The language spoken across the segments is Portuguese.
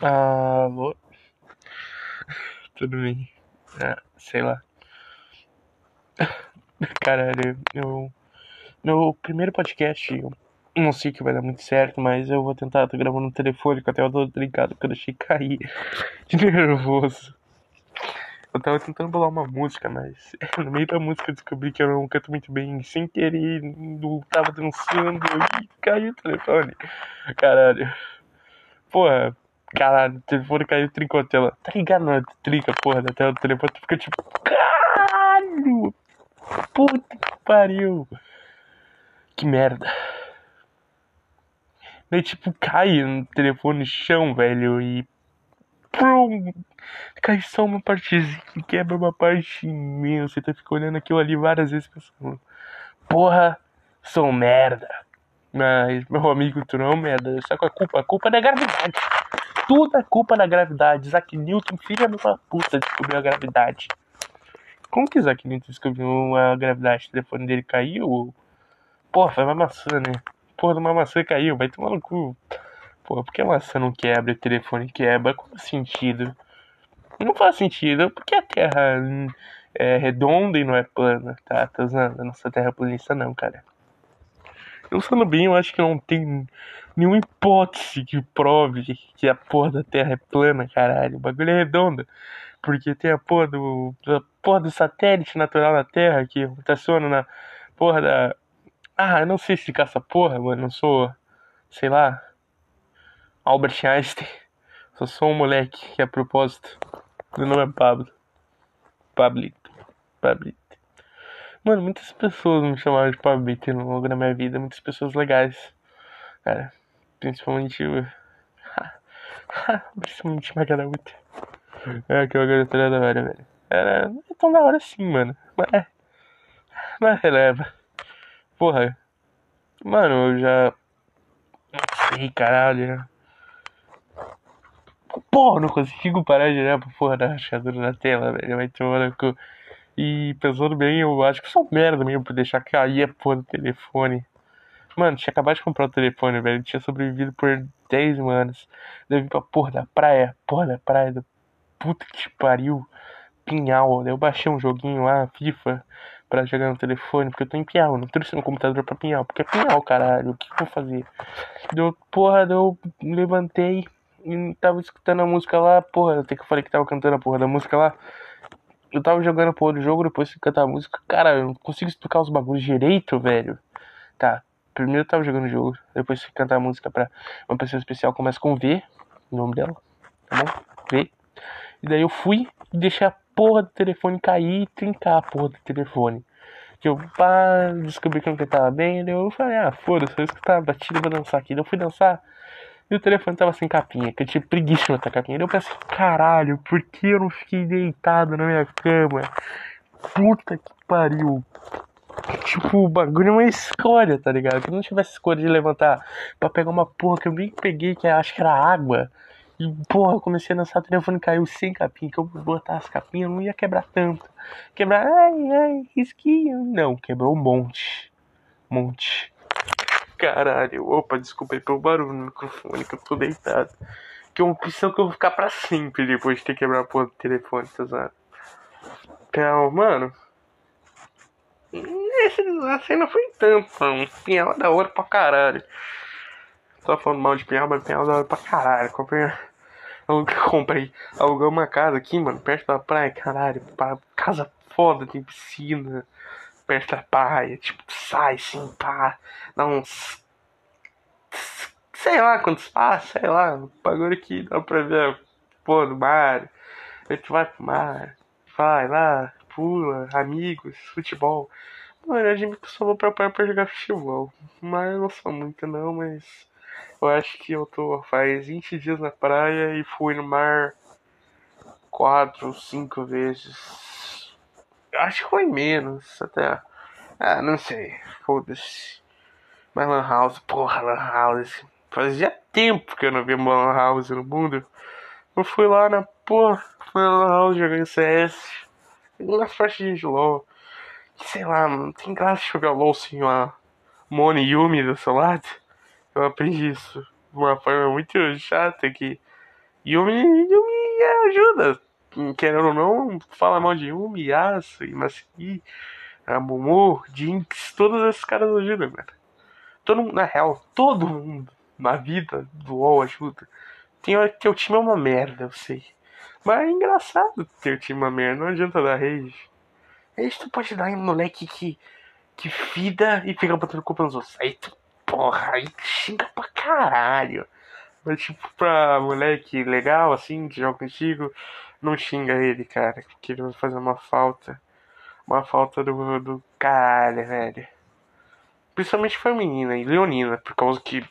Alô? Tudo bem? Ah, sei lá. Caralho, eu. No primeiro podcast, eu não sei que vai dar muito certo, mas eu vou tentar. Tô gravando no telefone, que até eu tô brincado que eu deixei cair de nervoso. Eu tava tentando bolar uma música, mas no meio da música eu descobri que eu não canto muito bem sem querer, não tava dançando e caiu o telefone. Caralho. Porra, caralho, o telefone caiu, trincou a tela. Tá ligado? Não, trinca, porra, da tela do telefone, tu fica tipo, caralho! Puta que pariu! Que merda. Daí, tipo, cai no telefone no chão, velho, e. Prum, cai só uma partezinha, quebra uma parte imensa. Então, fica olhando aquilo ali várias vezes pensando: Porra, sou merda. Mas, meu amigo, tu não é merda. Só com a culpa, a culpa é da gravidade. Tudo é culpa da gravidade. Isaac Newton, filha da uma puta, descobriu a gravidade. Como que Isaac Newton descobriu a gravidade? O telefone dele caiu? Porra, foi uma maçã, né? Porra, uma maçã caiu, vai tomar no cu. Porra, por que a maçã não quebra e o telefone quebra? Qual sentido? Não faz sentido, porque a Terra hum, é redonda e não é plana, tá? Tá usando a nossa Terra é planista não, cara. Pensando bem, eu acho que não tem nenhuma hipótese que prove que a porra da Terra é plana, caralho. O bagulho é redondo. Porque tem a porra do. A porra do satélite natural da Terra que rotaciona na porra da. Ah, eu não sei se essa porra, mano. Não sou. Sei lá. Albert Einstein. Só sou um moleque que a propósito. Meu nome é Pablo. Pablito. Pablito. Mano, muitas pessoas me chamaram de Pablito no longo da minha vida. Muitas pessoas legais. Cara, principalmente. principalmente uma garota. É, aquela garota era da hora, velho. Era. Não é tão da hora assim, mano. Mas. Mas releva. Porra. Mano, eu já. Sei, caralho. Porra, não consigo parar de olhar pra porra da rachadura na tela, velho. Vai tomar no cu. E pensando bem, eu acho que sou merda mesmo por deixar cair a porra do telefone. Mano, tinha acabado de comprar o telefone, velho. Tinha sobrevivido por 10 anos. Daí eu vim pra porra da praia. Porra da praia do puta que pariu. Pinhal. Daí eu baixei um joguinho lá, FIFA, pra jogar no telefone, porque eu tô em Pinhal. Não trouxe meu computador pra Pinhal, porque é Pinhal, caralho. O que eu vou fazer? Deu, porra, eu levantei e tava escutando a música lá. Porra, até que eu falei que tava cantando a porra da música lá. Eu tava jogando a porra do jogo, depois fui cantar a música. Cara, eu não consigo explicar os bagulhos direito, velho. Tá, primeiro eu tava jogando o jogo, depois fui cantar a música pra uma pessoa especial, começa com V, o nome dela, tá bom? V. E daí eu fui e deixei a porra do telefone cair e trincar a porra do telefone. Que eu pá, descobri que eu não cantava bem, daí eu falei, ah, foda-se, eu escutava batida, vou dançar aqui. Daí eu fui dançar e o telefone tava sem capinha, que eu tinha preguiça de botar capinha. Eu pensei, caralho, por que eu não fiquei deitado na minha cama? Puta que pariu. Tipo, o bagulho é uma escolha, tá ligado? Se eu não tivesse escolha de levantar pra pegar uma porra que eu bem peguei, que acho que era água. E, porra, eu comecei a dançar, o telefone caiu sem capinha, que eu botar as capinhas não ia quebrar tanto. Quebrar, ai, ai, risquinho. Não, quebrou um monte. Monte. Caralho, opa, desculpa aí pelo barulho no microfone, que eu tô deitado. Que é uma opção que eu vou ficar pra sempre depois de ter quebrado a porra do telefone, tá zoando? Então, mano. Esse desastre não foi tanto, mano. Pinhal é da hora pra caralho. Só falando mal de pinhal, mas pinhal é da hora pra caralho. Comprei. Comprei. Aluguei uma casa aqui, mano, perto da praia, caralho. Casa foda, tem piscina. Perto da praia, tipo, sai assim, pá. Dá uns. Sei lá quantos passos, sei lá. Um bagulho aqui dá pra ver porra do mar. A gente vai pro mar, vai lá, pula, amigos, futebol. Mano, a gente só vou pra praia pra jogar futebol. Mas eu não sou muito não, mas eu acho que eu tô faz 20 dias na praia e fui no mar quatro, cinco vezes. Acho que foi menos até. Ah, não sei. Foda-se. Mas Lan House, porra, Lan House. Fazia tempo que eu não via uma Lan House no mundo. Eu fui lá na porra, fui na Lan House jogando CS. Nas partidas de LOL. Sei lá, não tem graça jogar LOL sem uma Moni Yumi do seu lado. Eu aprendi isso de uma forma muito chata que Yumi, Yumi ajuda. Querendo ou não, fala mal de Yumi, Yasuo, Imasaki, a Momo, Jinx, todos esses caras ajudam, cara. Todo mundo, na real, todo mundo na vida do WoW ajuda. Tem hora que o time é uma merda, eu sei. Mas é engraçado ter time uma merda, não adianta dar rage. Rage tu pode dar em moleque que, que fida e fica botando culpa nos outros. Aí tu, porra, aí xinga pra caralho. Mas tipo, pra moleque legal, assim, que joga contigo, não xinga ele, cara. Porque ele vai fazer uma falta. Uma falta do, do caralho, velho. Principalmente feminina e leonina, por causa que.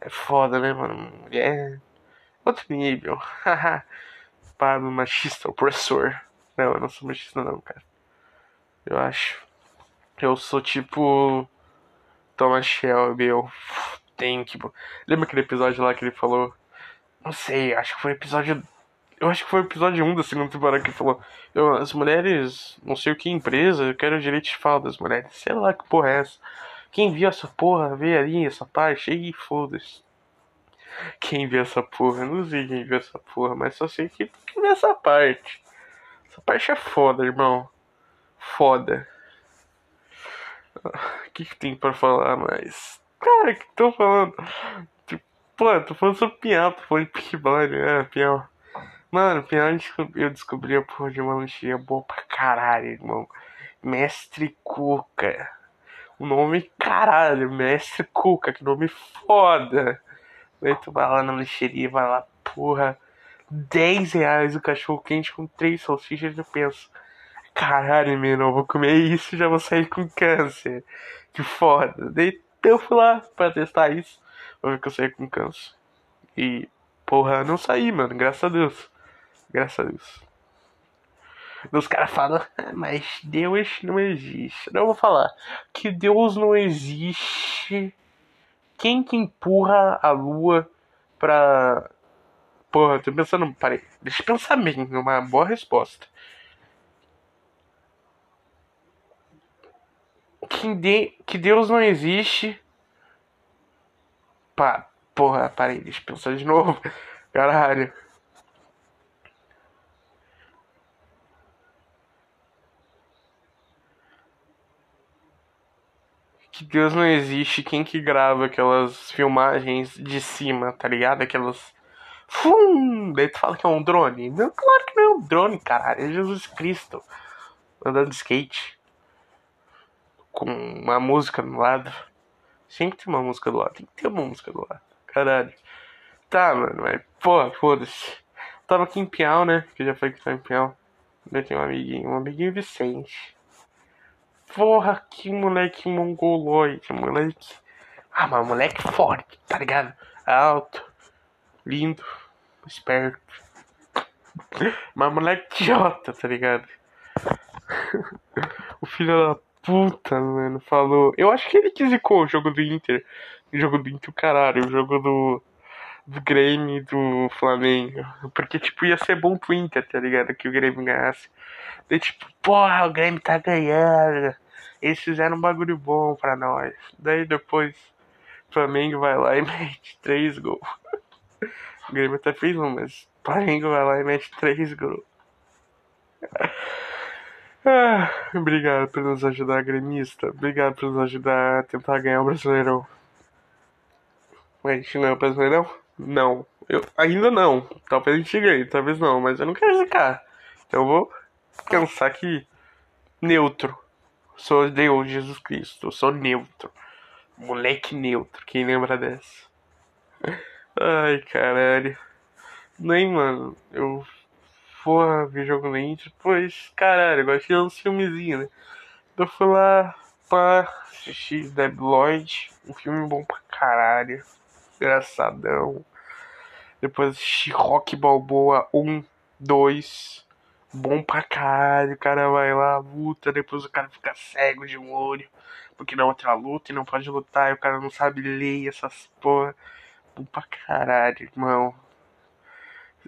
É foda, né, mano? É. Outro nível. Para o machista opressor. Não, eu não sou machista, não, cara. Eu acho. Eu sou tipo. Thomas Shelby, eu tenho que. Lembra aquele episódio lá que ele falou? Não sei, acho que foi episódio. Eu acho que foi o episódio 1 da segunda temporada que falou. Eu, as mulheres, não sei o que empresa, eu quero direito de fala das mulheres. Sei lá que porra é essa. Quem viu essa porra, vê ali essa parte e foda-se. Quem viu essa porra, não sei quem viu essa porra, mas só sei que quem viu essa parte. Essa parte é foda, irmão. Foda. O que, que tem pra falar mais? Cara, que tô falando? Tipo, pô, tô falando sobre Pinhal, tô falando de Pink Blind, Pinhal. Mano, Pinhal eu descobri a porra de uma lanchinha boa pra caralho, irmão. Mestre Cuca. O nome, caralho, Mestre Cuca, que nome foda. Aí tu vai lá na lancheria, vai lá, porra, 10 reais o cachorro quente com 3 salsichas, eu penso, caralho, menino, vou comer isso e já vou sair com câncer. Que foda. Daí eu fui lá pra testar isso, pra ver que eu saí com câncer. E, porra, não saí, mano, graças a Deus. Graças a Deus. Os caras falam, ah, mas Deus não existe. Não vou falar que Deus não existe. Quem que empurra a lua pra. Porra, tô pensando. Parei, deixa eu pensar bem numa boa resposta. Que, de, que Deus não existe. Pá, porra, parei, deixa eu pensar de novo. Caralho. Que Deus não existe, quem que grava aquelas filmagens de cima, tá ligado? Aquelas. Fum! Daí tu fala que é um drone. Não, claro que não é um drone, caralho. É Jesus Cristo. Andando de skate. Com uma música do lado. Sempre tem uma música do lado. Tem que ter uma música do lado. Caralho. Tá, mano, mas, pô, foda-se. Tava aqui em Piau, né? Que eu já falei que tava em Piau. Eu tenho um amiguinho, um amiguinho Vicente. Porra, que moleque mongoloide, moleque. Ah, mas moleque forte, tá ligado? Alto, lindo, esperto. Mas moleque idiota, tá ligado? o filho da puta, mano, falou. Eu acho que ele que zicou o jogo do Inter. O jogo do Inter, o caralho, o jogo do. Do Grêmio e do Flamengo. Porque, tipo, ia ser bom pro Inter, tá ligado? Que o Grêmio ganhasse. Daí, tipo, porra, o Grêmio tá ganhando. Eles fizeram um bagulho bom pra nós. Daí depois Flamengo vai lá e mete três gols. O Grêmio até fez um, mas Flamengo vai lá e mete três gols. Ah, obrigado por nos ajudar, gremista. Obrigado por nos ajudar a tentar ganhar o Brasileirão. Mas a gente não é o Brasileirão? Não. Eu, ainda não. Talvez a gente ganhe, talvez não. Mas eu não quero ficar. Então eu vou pensar que neutro. Sou Deus, Jesus Cristo. Sou neutro. Moleque neutro. Quem lembra dessa? Ai, caralho. Nem, mano. Eu porra, vi jogo lento. Pois, caralho, gosto de uns filmezinhos, né? Então fui lá pra assistir Dead Lloyd. Um filme bom pra caralho. Engraçadão. Depois assisti Rock Balboa 1, 2 bom pra caralho. O cara vai lá, luta, depois o cara fica cego de um olho, porque na outra luta e não pode lutar, e o cara não sabe ler essas porra. Bom pra caralho, irmão.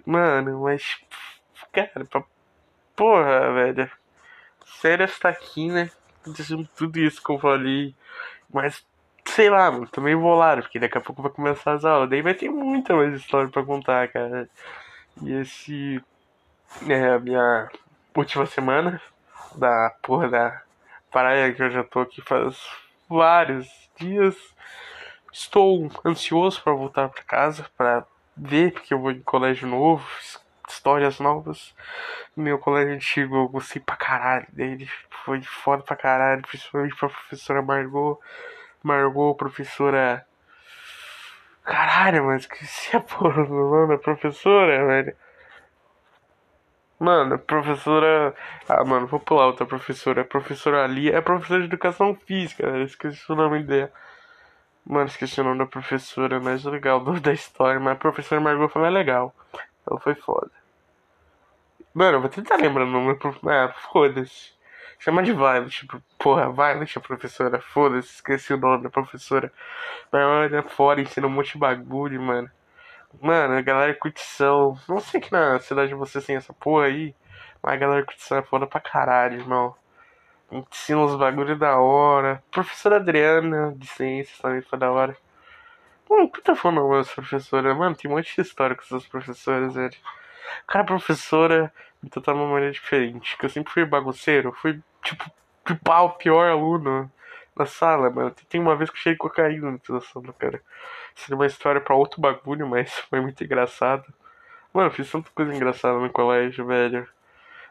Mano, mas. Cara, pra. Porra, velho. Sério, está aqui, né? Acontecendo tudo isso que eu falei. Mas sei lá, mano, meio bolado, porque daqui a pouco vai começar as aulas. Daí vai ter muita mais história pra contar, cara. E esse é a minha última semana da porra da praia que eu já tô aqui faz vários dias. Estou ansioso para voltar para casa, para ver, porque eu vou em colégio novo, histórias novas. Meu colégio antigo eu gostei pra caralho dele, foi foda pra caralho, principalmente pra professora Margot. Margot, professora. Caralho, mas esqueci a porra do nome da professora, velho. Mano, professora. Ah, mano, vou pular outra professora. A professora ali é professora de educação física, né? Esqueci o nome dela. Mano, esqueci o nome da professora mais legal da história, mas a professora Margot foi mais legal. Ela foi foda. Mano, eu vou tentar lembrar o nome. Ah, foda-se. Chama de Violet, tipo, porra, Violet a professora, foda-se, esqueci o nome da professora. Mas olha fora, ensina um monte de bagulho, mano. Mano, a galera curtição. Não sei que na cidade de vocês tem essa porra aí, mas a galera curtição é foda pra caralho, irmão. Ensina uns bagulho da hora. Professora Adriana, de ciências também foi da hora. Hum, puta fã não, essa professora. Mano, tem um monte de história com essas professoras, velho. Cara, professora me tratar de uma maneira diferente. Que eu sempre fui bagunceiro. Fui, tipo, o pior aluno na sala, mano. Tem uma vez que eu cheguei cocaína na sala, cara. Seria uma história pra outro bagulho, mas foi muito engraçado. Mano, fiz tanta coisa engraçada no colégio, velho.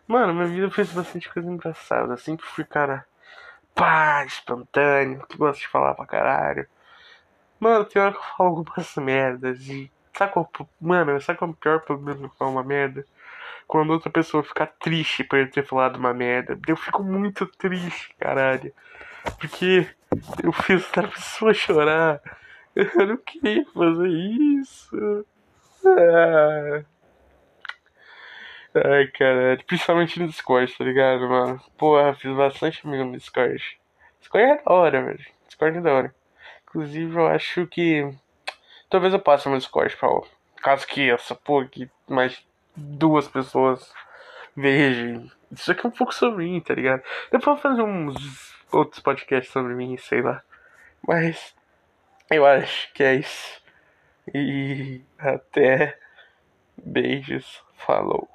Mano, minha vida fez bastante coisa engraçada. Sempre fui cara pá, espontâneo, que gosta de falar pra caralho. Mano, tem hora que eu falo algumas merdas e. Sabe qual, mano, sabe qual é o pior problema de falar uma merda? Quando outra pessoa fica triste por eu ter falado uma merda. Eu fico muito triste, caralho. Porque eu fiz outra pessoa chorar. Eu não queria fazer isso. Ah. Ai, cara, principalmente no Discord, tá ligado, mano? Porra, fiz bastante amigo no Discord. Discord é da hora, velho. Discord é da hora. Inclusive, eu acho que. Talvez eu passe no Discord pra. Caso que essa porra que mais duas pessoas vejam. Isso aqui é um pouco sobre mim, tá ligado? Depois eu vou fazer uns outros podcasts sobre mim, sei lá. Mas. Eu acho que é isso. E até. Beijos. Falou.